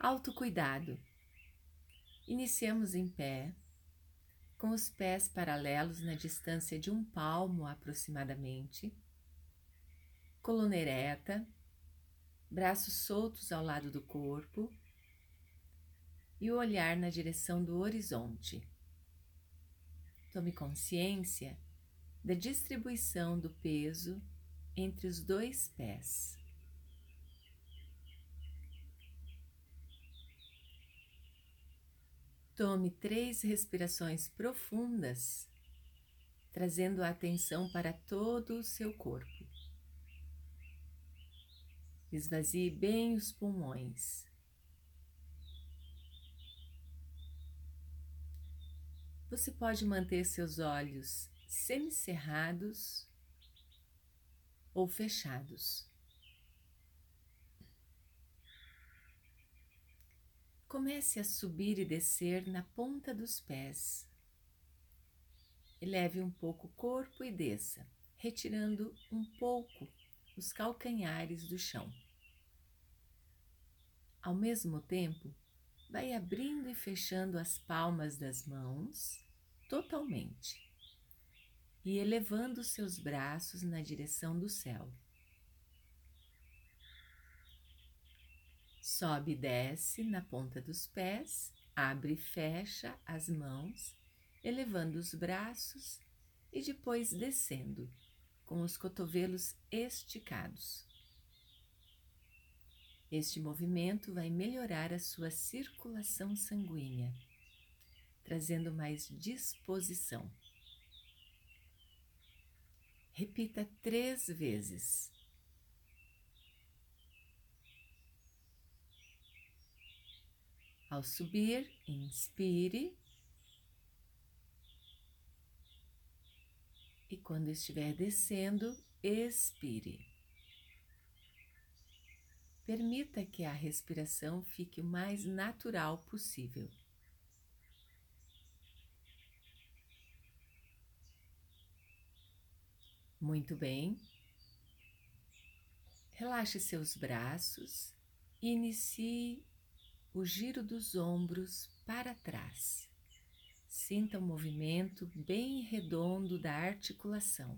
Autocuidado. Iniciamos em pé, com os pés paralelos na distância de um palmo aproximadamente, coluna ereta, braços soltos ao lado do corpo e o olhar na direção do horizonte. Tome consciência da distribuição do peso entre os dois pés. Tome três respirações profundas, trazendo a atenção para todo o seu corpo. Esvazie bem os pulmões. Você pode manter seus olhos semicerrados ou fechados. Comece a subir e descer na ponta dos pés. Eleve um pouco o corpo e desça, retirando um pouco os calcanhares do chão. Ao mesmo tempo, vai abrindo e fechando as palmas das mãos totalmente e elevando seus braços na direção do céu. Sobe e desce na ponta dos pés, abre e fecha as mãos, elevando os braços e depois descendo, com os cotovelos esticados. Este movimento vai melhorar a sua circulação sanguínea, trazendo mais disposição. Repita três vezes. Ao subir, inspire. E quando estiver descendo, expire. Permita que a respiração fique o mais natural possível. Muito bem. Relaxe seus braços e inicie o giro dos ombros para trás. Sinta o movimento bem redondo da articulação.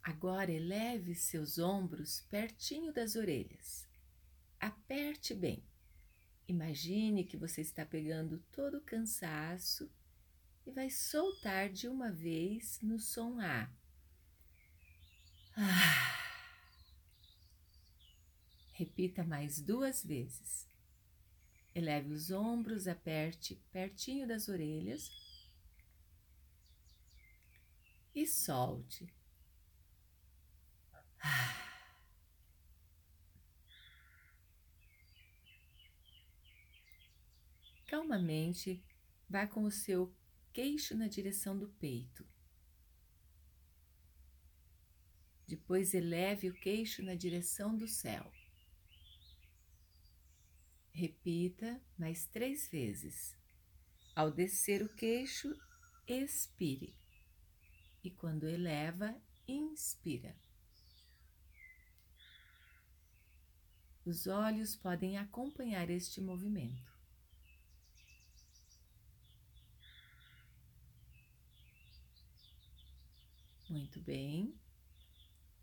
Agora eleve seus ombros pertinho das orelhas. Aperte bem. Imagine que você está pegando todo o cansaço e vai soltar de uma vez no som A. Ah. Repita mais duas vezes. Eleve os ombros, aperte pertinho das orelhas e solte. Calmamente, vá com o seu queixo na direção do peito. Depois eleve o queixo na direção do céu. Repita mais três vezes. Ao descer o queixo, expire. E quando eleva, inspira. Os olhos podem acompanhar este movimento. Muito bem.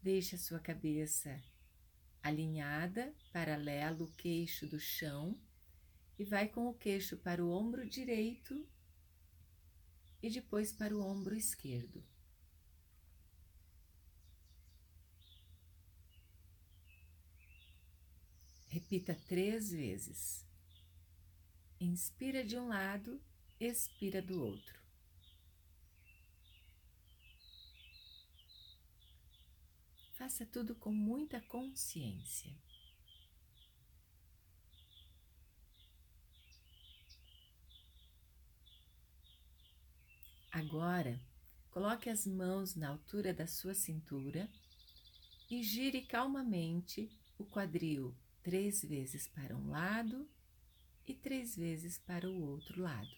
Deixe a sua cabeça alinhada, paralelo o queixo do chão e vai com o queixo para o ombro direito e depois para o ombro esquerdo. Repita três vezes. Inspira de um lado, expira do outro. Faça tudo com muita consciência. Agora, coloque as mãos na altura da sua cintura e gire calmamente o quadril três vezes para um lado e três vezes para o outro lado,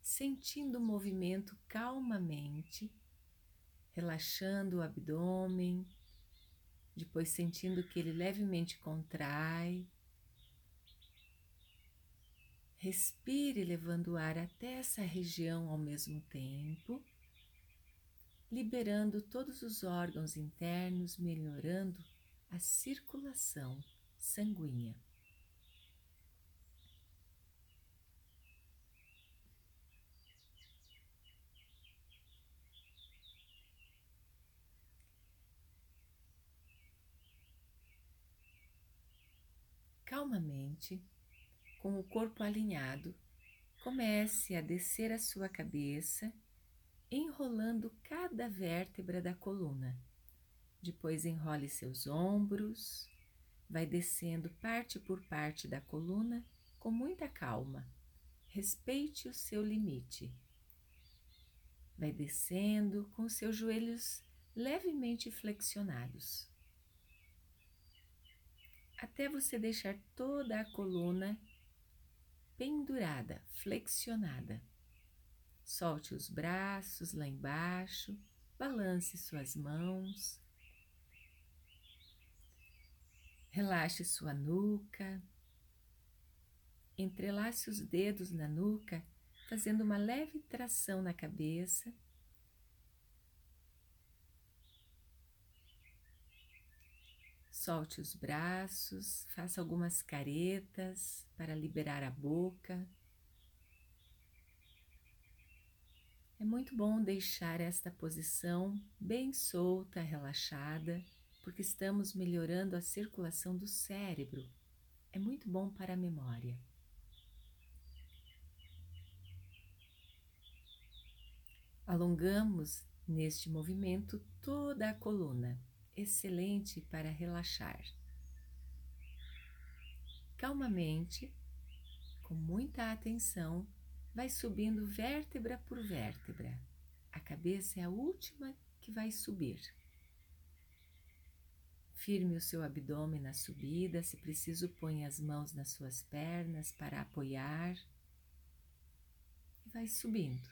sentindo o movimento calmamente, relaxando o abdômen, depois sentindo que ele levemente contrai. Respire levando o ar até essa região ao mesmo tempo, liberando todos os órgãos internos, melhorando a circulação sanguínea. Calmamente, com o corpo alinhado, comece a descer a sua cabeça, enrolando cada vértebra da coluna. Depois enrole seus ombros, vai descendo parte por parte da coluna com muita calma. Respeite o seu limite. Vai descendo com seus joelhos levemente flexionados até você deixar toda a coluna pendurada, flexionada. Solte os braços lá embaixo, balance suas mãos, relaxe sua nuca, entrelace os dedos na nuca, fazendo uma leve tração na cabeça Solte os braços, faça algumas caretas para liberar a boca. É muito bom deixar esta posição bem solta, relaxada, porque estamos melhorando a circulação do cérebro. É muito bom para a memória. Alongamos neste movimento toda a coluna excelente para relaxar. Calmamente, com muita atenção, vai subindo vértebra por vértebra. A cabeça é a última que vai subir. Firme o seu abdômen na subida, se preciso, põe as mãos nas suas pernas para apoiar. E vai subindo,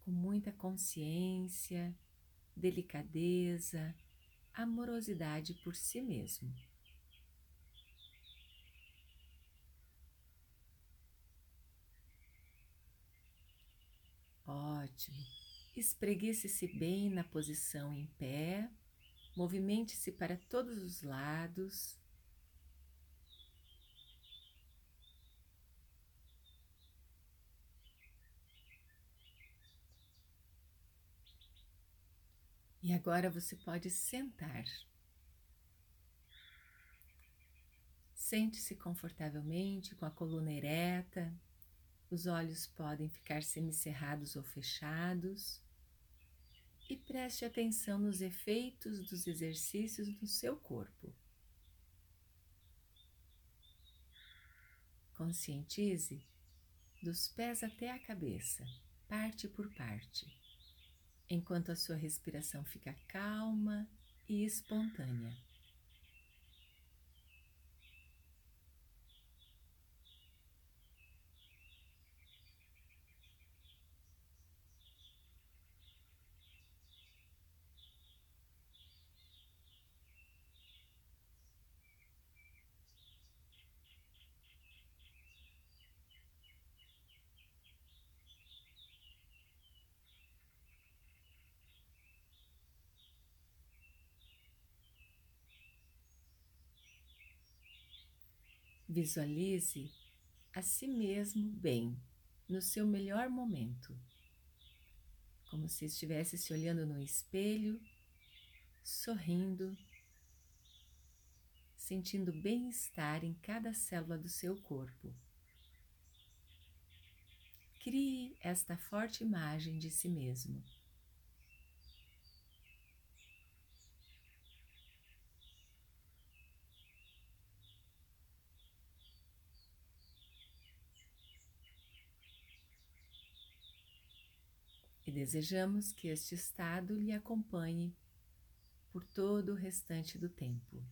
com muita consciência, delicadeza, amorosidade por si mesmo. Ótimo. Espreguice-se bem na posição em pé, movimente-se para todos os lados E agora você pode sentar. Sente-se confortavelmente com a coluna ereta, os olhos podem ficar semicerrados ou fechados e preste atenção nos efeitos dos exercícios no seu corpo. Conscientize dos pés até a cabeça, parte por parte enquanto a sua respiração fica calma e espontânea. Visualize a si mesmo bem, no seu melhor momento, como se estivesse se olhando no espelho, sorrindo, sentindo bem-estar em cada célula do seu corpo. Crie esta forte imagem de si mesmo. E desejamos que este estado lhe acompanhe por todo o restante do tempo.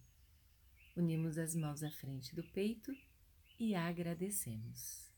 Unimos as mãos à frente do peito e agradecemos.